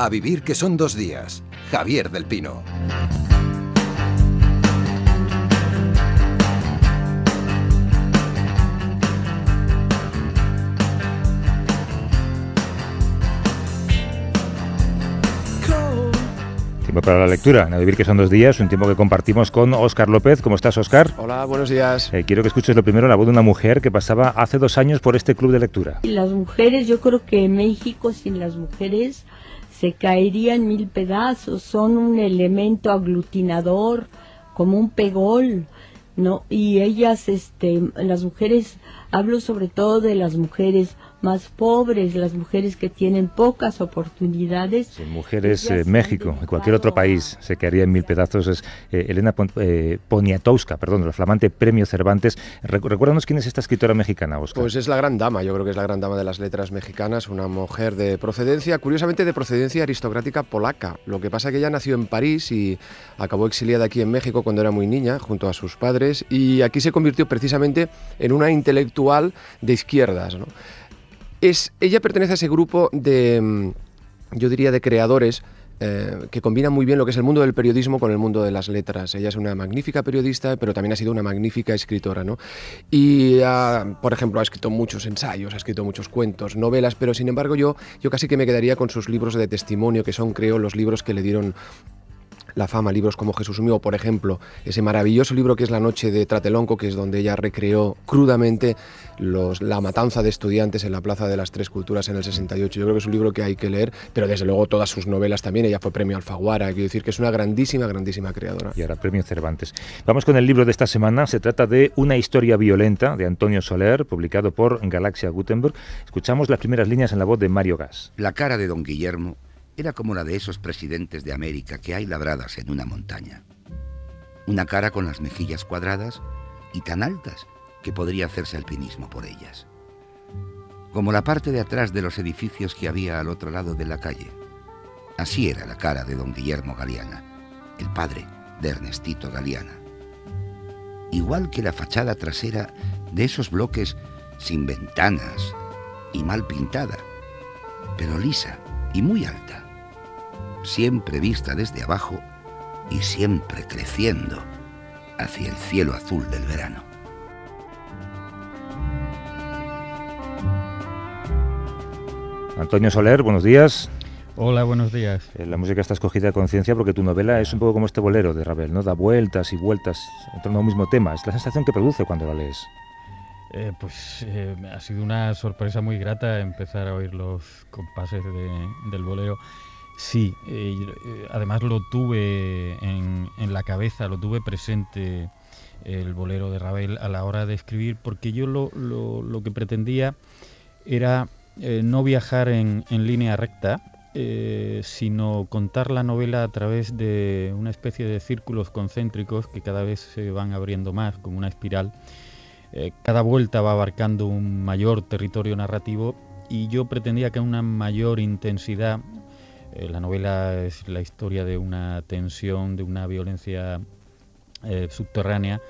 A vivir que son dos días. Javier del Pino. Tiempo para la lectura. A vivir que son dos días, un tiempo que compartimos con Óscar López. ¿Cómo estás, Óscar? Hola, buenos días. Eh, quiero que escuches lo primero la voz de una mujer que pasaba hace dos años por este club de lectura. Las mujeres, yo creo que México sin las mujeres se caería en mil pedazos. Son un elemento aglutinador, como un pegol, ¿no? Y ellas, este, las mujeres, hablo sobre todo de las mujeres más pobres, las mujeres que tienen pocas oportunidades. Sí, mujeres eh, México y cualquier otro país se quedaría en mil pedazos. Es eh, Elena Pon eh, Poniatowska, perdón, el flamante Premio Cervantes. recuérdanos quién es esta escritora mexicana, Oscar. Pues es la gran dama, yo creo que es la gran dama de las letras mexicanas, una mujer de procedencia, curiosamente de procedencia aristocrática polaca. Lo que pasa es que ella nació en París y acabó exiliada aquí en México cuando era muy niña, junto a sus padres, y aquí se convirtió precisamente en una intelectual de izquierdas. ¿no? Es, ella pertenece a ese grupo de, mm, yo diría, de creadores eh, que combinan muy bien lo que es el mundo del periodismo con el mundo de las letras. Ella es una magnífica periodista, pero también ha sido una magnífica escritora. ¿no? Y, por ejemplo, ha escrito muchos ensayos, ha escrito muchos cuentos, novelas, pero sin embargo yo, yo casi que me quedaría con sus libros de testimonio, que son, creo, los libros que le dieron la fama, libros como Jesús mío, por ejemplo, ese maravilloso libro que es La noche de Tratelonco, que es donde ella recreó crudamente los, la matanza de estudiantes en la Plaza de las Tres Culturas en el 68. Yo creo que es un libro que hay que leer, pero desde luego todas sus novelas también. Ella fue premio Alfaguara, quiero decir que es una grandísima, grandísima creadora. Y ahora premio Cervantes. Vamos con el libro de esta semana. Se trata de Una historia violenta de Antonio Soler, publicado por Galaxia Gutenberg. Escuchamos las primeras líneas en la voz de Mario Gas. La cara de don Guillermo era como la de esos presidentes de América que hay labradas en una montaña. Una cara con las mejillas cuadradas y tan altas que podría hacerse alpinismo por ellas. Como la parte de atrás de los edificios que había al otro lado de la calle. Así era la cara de don Guillermo Galeana, el padre de Ernestito Galeana. Igual que la fachada trasera de esos bloques sin ventanas y mal pintada, pero lisa y muy alta siempre vista desde abajo y siempre creciendo hacia el cielo azul del verano. Antonio Soler, buenos días. Hola, buenos días. Eh, la música está escogida a conciencia porque tu novela es un poco como este bolero de Ravel, ¿no? Da vueltas y vueltas en torno a un mismo tema. Es la sensación que produce cuando la lees. Eh, pues eh, ha sido una sorpresa muy grata empezar a oír los compases del bolero Sí, eh, además lo tuve en, la cabeza, lo tuve presente el bolero de Ravel a la hora de escribir, porque yo lo, que pretendía era eh, no viajar en, línea recta, eh, sino contar la novela a través de una especie de círculos concéntricos que cada vez se van abriendo más, como una espiral. cada vuelta va abarcando un mayor territorio narrativo y yo pretendía que una mayor intensidad eh, la novela es la historia de una tensión, de una violencia eh, subterránea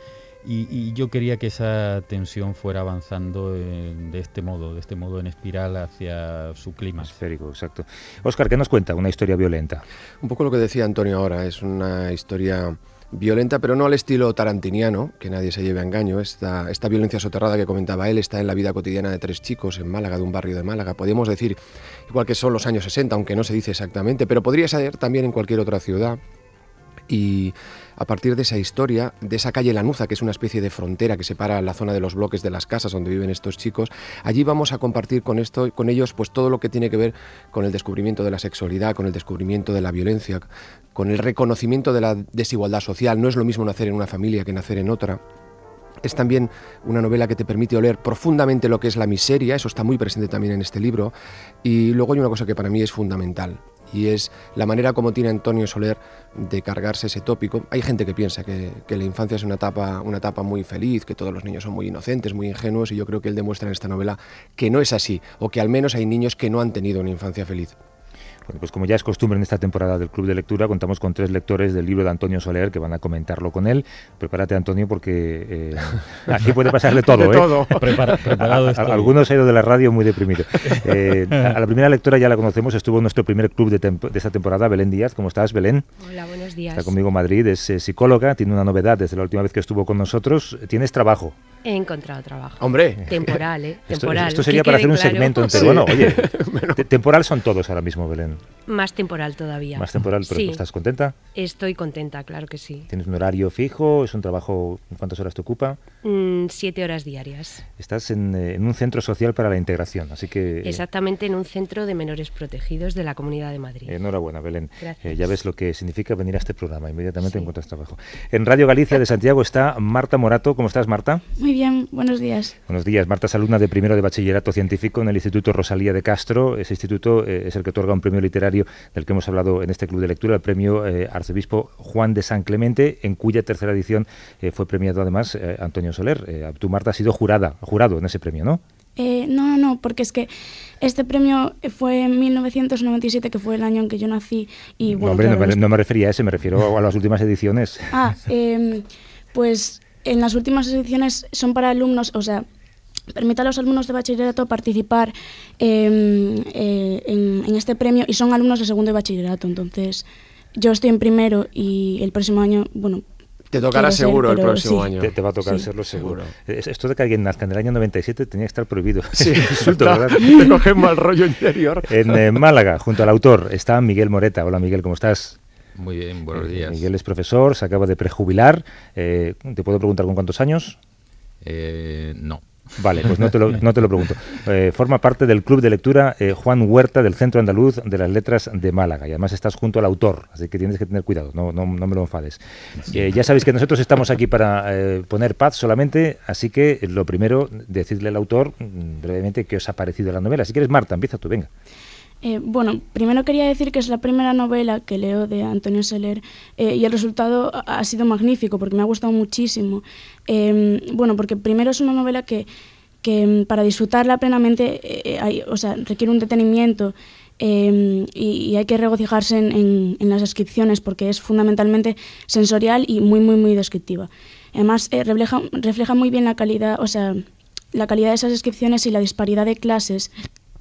y, yo quería que esa tensión fuera avanzando de este modo, de este modo en espiral hacia su clima. Esférico, exacto. Oscar, ¿qué nos cuenta una historia violenta? Un poco lo que decía Antonio ahora, es una historia violenta, pero no al estilo tarantiniano, que nadie se lleve a engaño. Esta, esta violencia soterrada que comentaba él está en la vida cotidiana de tres chicos en Málaga, de un barrio de Málaga. Podríamos decir, igual que son los años 60, aunque no se dice exactamente, pero podría ser también en cualquier otra ciudad. Y a partir de esa historia, de esa calle Lanuza, que es una especie de frontera que separa la zona de los bloques de las casas donde viven estos chicos, allí vamos a compartir con, esto, con ellos pues, todo lo que tiene que ver con el descubrimiento de la sexualidad, con el descubrimiento de la violencia, con el reconocimiento de la desigualdad social. No es lo mismo nacer en una familia que nacer en otra. Es también una novela que te permite oler profundamente lo que es la miseria, eso está muy presente también en este libro. Y luego hay una cosa que para mí es fundamental, y es la manera como tiene Antonio Soler de cargarse ese tópico. Hay gente que piensa que, la infancia es una etapa, una etapa muy feliz, que todos los niños son muy inocentes, muy ingenuos, y yo creo que él demuestra en esta novela que no es así, o que al menos hay niños que no han tenido una infancia feliz. Bueno, pues como ya es costumbre en esta temporada del Club de Lectura, contamos con tres lectores del libro de Antonio Soler que van a comentarlo con él. Prepárate, Antonio, porque eh, aquí puede pasarle todo. De ¿eh? todo. Prepara- preparado A- algunos ha ido de la radio muy deprimido. Eh, a la primera lectora ya la conocemos, estuvo en nuestro primer club de, de esta temporada, Belén Díaz. ¿Cómo estás, Belén? Hola, buenos días. Está conmigo en Madrid, es eh, psicóloga, tiene una novedad desde la última vez que estuvo con nosotros. Tienes trabajo. He encontrado trabajo. Hombre, Temporal, ¿eh? Esto, Temporal. esto que sería para hacer un claro. segmento entero. Sí. Bueno, oye, te- temporal son todos ahora mismo, Belén. Más temporal todavía. Más temporal, pero sí, ¿estás contenta? estoy contenta, claro que sí. ¿Tienes un horario fijo? ¿Es un trabajo? ¿Cuántas horas te ocupa? Mm, siete horas diarias. Estás en, eh, en un centro social para la integración, así que... eh, Exactamente en un centro de menores protegidos de la Comunidad de Madrid. Enhorabuena, Belén. Gracias. Eh, ya ves lo que significa venir a este programa. Inmediatamente Sí. encuentras trabajo. En Radio Galicia de Santiago está Marta Morato. ¿Cómo estás, Marta? Muy bien, buenos días. Buenos días. Marta es alumna de primero de bachillerato científico en el Instituto Rosalía de Castro. Ese instituto eh, es el que otorga un premio literario del que hemos hablado en este club de lectura, el premio eh, Arzobispo Juan de San Clemente, en cuya tercera edición eh, fue premiado además eh, Antonio Soler. Eh, tú, Marta, has sido jurada, jurado en ese premio, ¿no? Eh, no, no, no, porque es que este premio fue en 1997, que fue el año en que yo nací. Y no, bueno, hombre, claro, no, me, no me refería a ese, me refiero a las últimas ediciones. Ah, em, pues en las últimas ediciones son para alumnos, o sea, permite a los alumnos de bachillerato participar em, eh, en, en este premio y son alumnos de segundo de bachillerato. Entonces, yo estoy en primero y el próximo año, bueno, te tocará quiero ser, seguro el próximo sí. año. Te, te va a tocar Sí. serlo seguro. Seguro. Es- Esto de que alguien nazca en el año 97 tenía que estar prohibido. Sí, Insulto, ¿verdad? te mal rollo interior. En eh, Málaga, junto al autor, está Miguel Moreta. Hola Miguel, ¿cómo estás? Muy bien, buenos Eh, días. Miguel es profesor, se acaba de prejubilar. Eh, ¿Te puedo preguntar con cuántos años? Eh, no. Vale, pues no te lo, no te lo pregunto. Eh, forma parte del club de lectura eh, Juan Huerta del Centro Andaluz de las Letras de Málaga y además estás junto al autor, así que tienes que tener cuidado, no, no, no me lo enfades. Eh, ya sabéis que nosotros estamos aquí para poner paz solamente, así que lo primero, decirle al autor mm, brevemente qué os ha parecido la novela. Si quieres, Marta, empieza tú, venga. Eh, bueno, primero quería decir que es la primera novela que leo de Antonio Soler eh, y el resultado ha sido magnífico porque me ha gustado muchísimo. Eh, bueno, porque primero es una novela que, mm, para disfrutarla plenamente eh, hay- o sea, requiere un detenimiento eh, y, hay que regocijarse en, las descripciones porque es fundamentalmente sensorial y muy, muy, muy descriptiva. Además, refleja, refleja muy bien la calidad, o sea, la calidad de esas descripciones y la disparidad de clases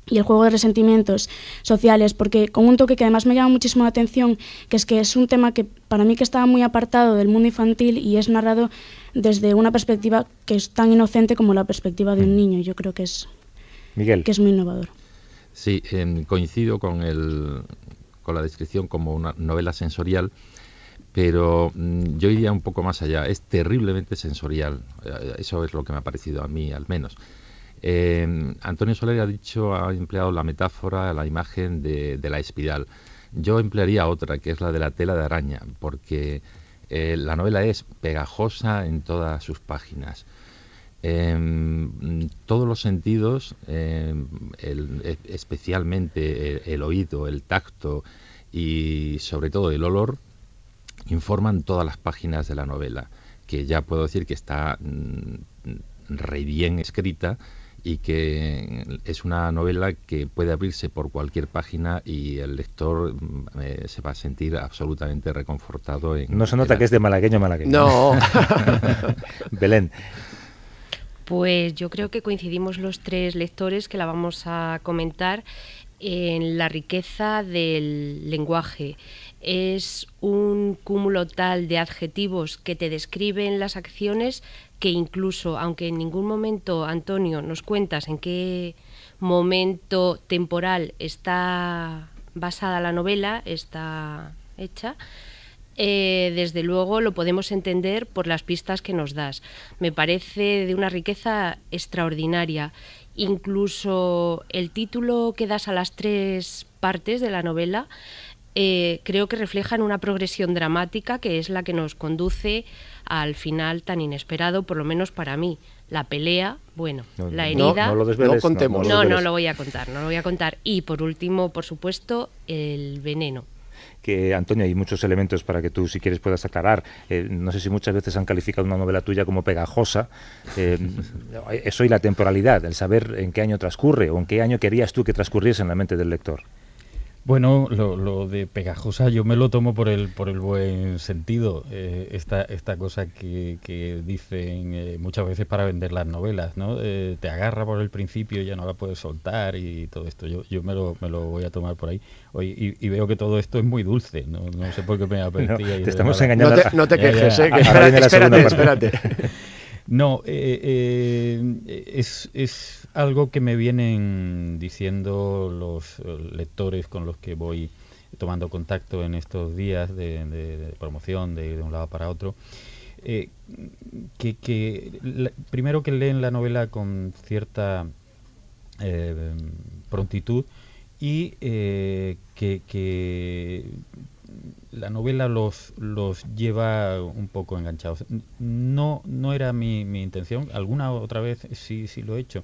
y el juego de resentimientos sociales, porque con un toque que además me llama muchísimo la atención, que es que es un tema que para mí que estaba muy apartado del mundo infantil y es narrado desde una perspectiva que es tan inocente como la perspectiva de un niño. Yo creo que es, Miguel. que es muy innovador. Sí, em, coincido con, el, con la descripción como una novela sensorial, pero mm, yo iría un poco más allá. Es terriblemente sensorial. Eh, Eso es lo que me ha parecido a mí, al menos. Eh, Antonio Soler ha dicho, ha empleado la metáfora, la imagen de, la espiral. Yo emplearía otra, que es la de la tela de araña, porque eh, la novela es pegajosa en todas sus páginas. En todos los sentidos, em, e- especialmente el, el oído, el tacto y sobre todo el olor, informan todas las páginas de la novela, que ya puedo decir que está mm, re bien escrita y que es una novela que puede abrirse por cualquier página y el lector mm, eh, se va a sentir absolutamente reconfortado. En, No se en nota la- que es de malagueño malagueño. No. Belén. Pues yo creo que coincidimos los tres lectores que la vamos a comentar en la riqueza del lenguaje. Es un cúmulo tal de adjetivos que te describen las acciones que incluso, aunque en ningún momento, Antonio, nos cuentas en qué momento temporal está basada la novela, está hecha, eh, desde luego lo podemos entender por las pistas que nos das. Me parece de una riqueza extraordinaria. Incluso el título que das a las tres partes de la novela eh, creo que reflejan una progresión dramática que es la que nos conduce al final tan inesperado, por lo menos para mí. La pelea, bueno, No, la herida. No, lo desveles, No contemos. No, no lo voy a contar, no lo voy a contar. Y por último, por supuesto, el veneno. que Antonio hay muchos elementos para que tú si quieres puedas aclarar Eh, no sé si muchas veces han calificado una novela tuya como pegajosa Eh, eso y la temporalidad el saber en qué año transcurre o en qué año querías tú que transcurriese en la mente del lector Bueno, lo, de pegajosa yo me lo tomo por el por el buen sentido. Eh, esta, esta cosa que, que dicen eh, muchas veces para vender las novelas, ¿no? Eh, te agarra por el principio, y ya no la puedes soltar y todo esto. Yo, yo me, lo, me lo voy a tomar por ahí. Hoy, y, veo que todo esto es muy dulce. No, no sé por qué me apetecía. No, te estamos engañando. No te, quejes, ¿eh? espérate, espérate. No, es, es algo que me vienen diciendo los eh, lectores con los que voy tomando contacto en estos días de, promoción de, un lado para otro. Eh, que, primero que leen la novela con cierta eh, prontitud y que, la novela los, los lleva un poco enganchados. No, no era mi, mi intención, alguna otra vez sí, sí lo he hecho,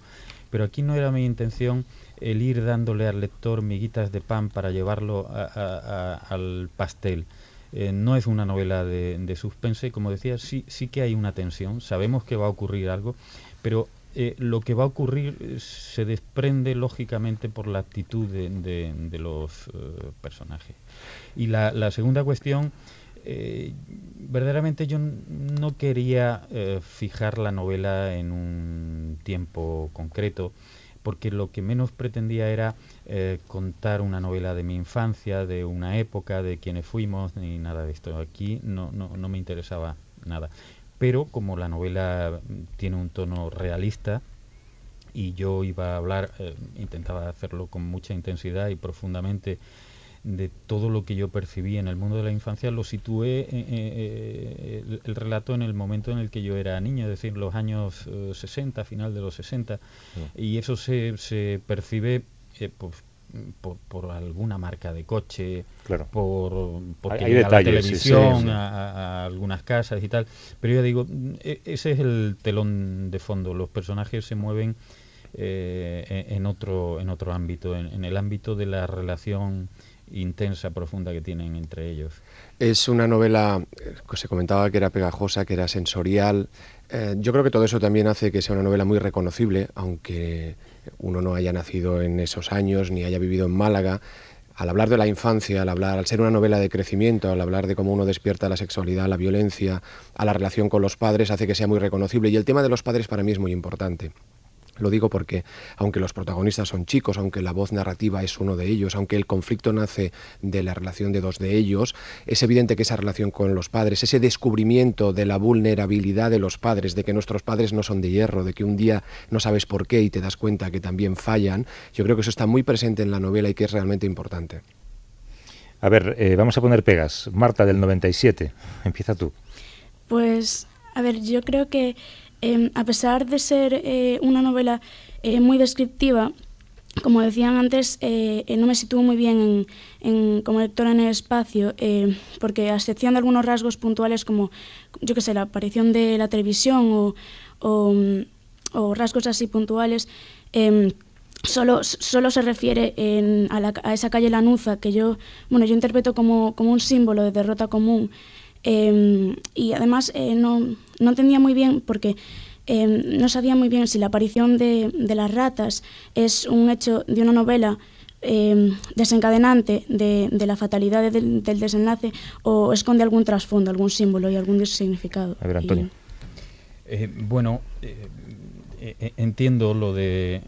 pero aquí no era mi intención el ir dándole al lector miguitas de pan para llevarlo al pastel. Eh, no es una novela de, suspense, como decía, sí, sí que hay una tensión, sabemos que va a ocurrir algo, pero eh, lo que va a ocurrir eh, se desprende lógicamente por la actitud de, los personajes. Y la, segunda cuestión, verdaderamente yo no quería fijar la novela en un tiempo concreto, porque lo que menos pretendía era eh, contar una novela de mi infancia, de una época, de quienes fuimos, ni nada de esto. Aquí no, no, no me interesaba nada. Pero como la novela tiene un tono realista, y yo iba a hablar, eh, intentaba hacerlo con mucha intensidad y profundamente de todo lo que yo percibí en el mundo de la infancia, lo situé eh, eh, el, relato en el momento en el que yo era niño, es decir, los años 60, eh, final de los 60, y eso se, se percibe pues, por, alguna marca de coche, por porque Hay, la televisión, A, algunas casas y tal. Pero yo digo, e, ese es el telón de fondo. Los personajes se mueven e, en otro en otro ámbito, en, el ámbito de la relación intensa, profunda que tienen entre ellos. Es una novela eh, que se comentaba que era pegajosa, que era sensorial. Eh, yo creo que todo eso también hace que sea una novela muy reconocible, aunque uno no haya nacido en esos años ni haya vivido en Málaga. Al hablar de la infancia, al hablar, al ser una novela de crecimiento, al hablar de cómo uno despierta la sexualidad, la violencia, a la relación con los padres, hace que sea muy reconocible. Y el tema de los padres para mí es muy importante. Lo digo porque, aunque los protagonistas son chicos, aunque la voz narrativa es uno de ellos, aunque el conflicto nace de la relación de dos de ellos, es evidente que esa relación con los padres, ese descubrimiento de la vulnerabilidad de los padres, de que nuestros padres no son de hierro, de que un día no sabes por qué y te das cuenta que también fallan, yo creo que eso está muy presente en la novela y que es realmente importante. A ver, eh, vamos a poner pegas. Marta, del 97, empieza tú. Pues, a ver, yo creo que Em, a pesar de ser eh, una novela eh, muy descriptiva, como decían antes, eh, no me sitúo muy bien en, como lectora en el espacio, porque a excepción de algunos rasgos puntuales como, yo qué sé, la aparición de la televisión o, rasgos así puntuales, em, Solo, se refiere a, esa calle Lanuza que yo, bueno, yo interpreto como un símbolo de derrota común Em, y además eh, no, no, entendía muy bien porque em, no sabía muy bien si la aparición de, de, las ratas es un hecho de una novela em, desencadenante de, de, la fatalidad del, desenlace o esconde algún trasfondo, algún símbolo y algún significado. A ver, Antonio. Eh, bueno, eh, entiendo lo de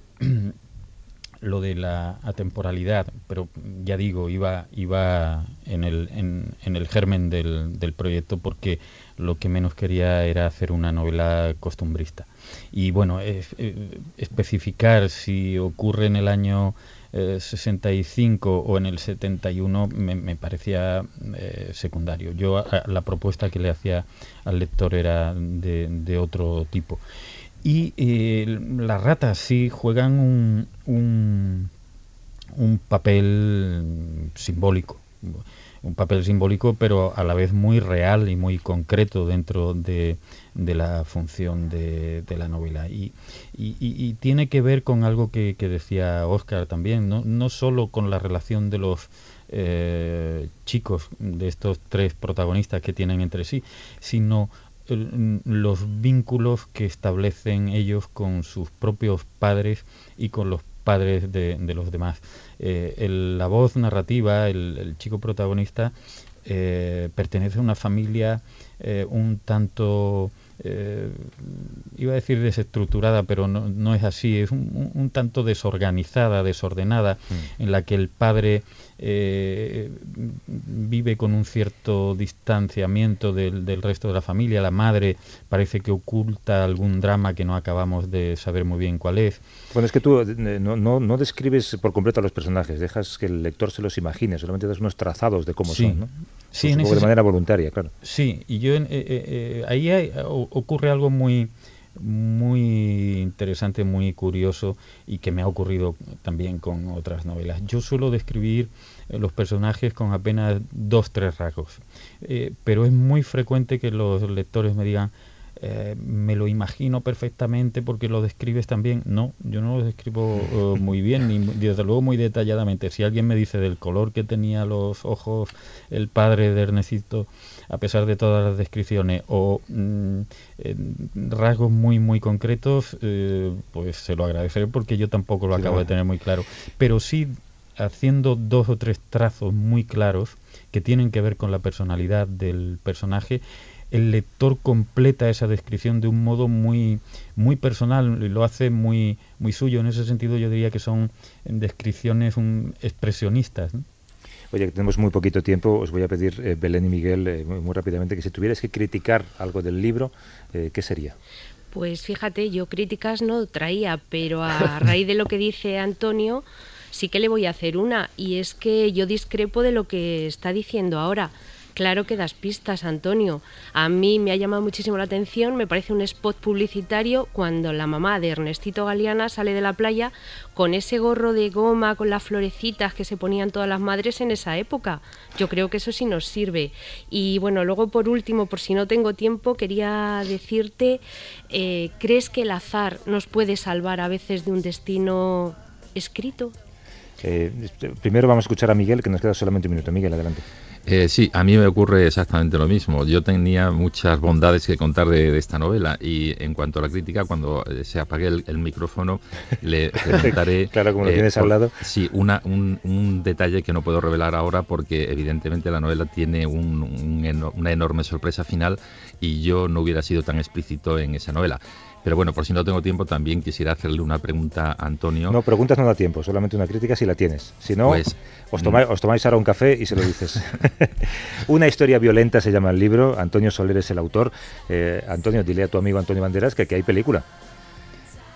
lo de la atemporalidad, pero ya digo, iba, iba en, el, en, el germen del, del, proyecto porque lo que menos quería era hacer una novela costumbrista. Y bueno, eh, especificar si ocurre en el año 65 eh, o en el 71 me, me parecía eh, secundario. Yo la propuesta que le hacía al lector era de otro tipo. Y eh, las ratas sí juegan un, un, papel simbólico, un papel simbólico pero a la vez muy real y muy concreto dentro de, de la función de, de la novela. Y, y, y, tiene que ver con algo que, que decía Oscar también, ¿no? no solo con la relación de los eh, chicos, de estos tres protagonistas que tienen entre sí, sino los vínculos que establecen ellos con sus propios padres y con los padres de, los demás. Eh, la voz narrativa, el, chico protagonista, eh, pertenece a una familia un tanto eh, iba a decir desestructurada, pero no, no es así, es un, tanto desorganizada, desordenada, mm. en la que el padre eh, vive con un cierto distanciamiento del, del, resto de la familia, la madre parece que oculta algún drama que no acabamos de saber muy bien cuál es. Bueno, es que tú eh, no, no, no describes por completo a los personajes, dejas que el lector se los imagine, solamente das unos trazados de cómo son, ¿no? Sí, de manera voluntaria, claro. Sí, y yo eh, eh, ahí ocurre algo muy muy interesante, muy curioso y que me ha ocurrido también con otras novelas. Yo suelo describir los personajes con apenas dos, tres rasgos, pero es muy frecuente que los lectores me digan, eh, me lo imagino perfectamente porque lo describes también. No, yo no lo describo eh, muy bien, ni desde luego muy detalladamente. Si alguien me dice del color que tenía los ojos el padre de Ernestito, a pesar de todas las descripciones, o mm, rasgos muy, muy concretos, eh, pues se lo agradeceré porque yo tampoco lo acabo de tener muy claro. Pero sí haciendo dos o tres trazos muy claros que tienen que ver con la personalidad del personaje, el lector completa esa descripción de un modo muy, muy personal y lo hace muy, muy suyo. En ese sentido yo diría que son descripciones expresionistas. Oye, que tenemos muy poquito tiempo, os voy a pedir, eh, Belén y Miguel, eh, muy, rápidamente, que si tuvierais que criticar algo del libro, eh, ¿qué sería? Pues fíjate, yo críticas no traía, pero a raíz de lo que dice Antonio, sí que le voy a hacer una, y es que yo discrepo de lo que está diciendo ahora. Claro que das pistas, Antonio. A mí me ha llamado muchísimo la atención, me parece un spot publicitario cuando la mamá de Ernestito Galeana sale de la playa con ese gorro de goma, con las florecitas que se ponían todas las madres en esa época. Yo creo que eso sí nos sirve. Y bueno, luego por último, por si no tengo tiempo, quería decirte, eh, ¿crees que el azar nos puede salvar a veces de un destino escrito? Eh, primero vamos a escuchar a Miguel, que nos queda solamente un minuto. Miguel, adelante. Eh, sí, a mí me ocurre exactamente lo mismo. Yo tenía muchas bondades que contar de, esta novela y en cuanto a la crítica, cuando eh, se apague el, micrófono, le preguntaré... claro, como lo eh, tienes al lado. Sí, una, un, detalle que no puedo revelar ahora porque evidentemente la novela tiene una enorme sorpresa final y yo no hubiera sido tan explícito en esa novela. Pero bueno, por si no tengo tiempo, también quisiera hacerle una pregunta a Antonio. No, preguntas no da tiempo, solamente una crítica si la tienes. Si no, pues, os, tomáis, os tomáis ahora un café y se lo dices. una historia violenta se llama el libro, Antonio Soler es el autor. Eh, Antonio, dile a tu amigo Antonio Banderas que aquí hay película.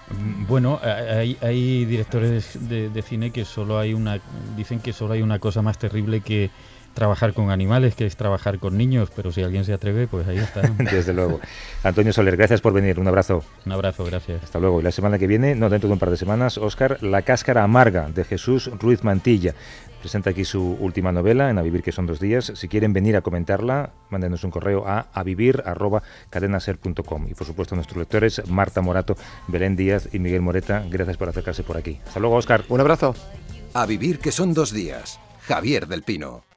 Mm, bueno, hay, hay directores de, de, cine que solo hay una, dicen que solo hay una cosa más terrible que trabajar con animales, que es trabajar con niños, pero si alguien se atreve, pues ahí está. Desde luego. Antonio Soler, gracias por venir, un abrazo. Un abrazo, gracias. Hasta luego. Y la semana que viene, no dentro de un par de semanas, Oscar, La cáscara amarga de Jesús Ruiz Mantilla. Presenta aquí su última novela, en A Vivir que son dos días. Si quieren venir a comentarla, mándenos un correo a avivir.cadenaser.com. Y por supuesto nuestros lectores, Marta Morato, Belén Díaz y Miguel Moreta, gracias por acercarse por aquí. Hasta luego, Oscar. Un abrazo. A Vivir que son dos días. Javier del Pino.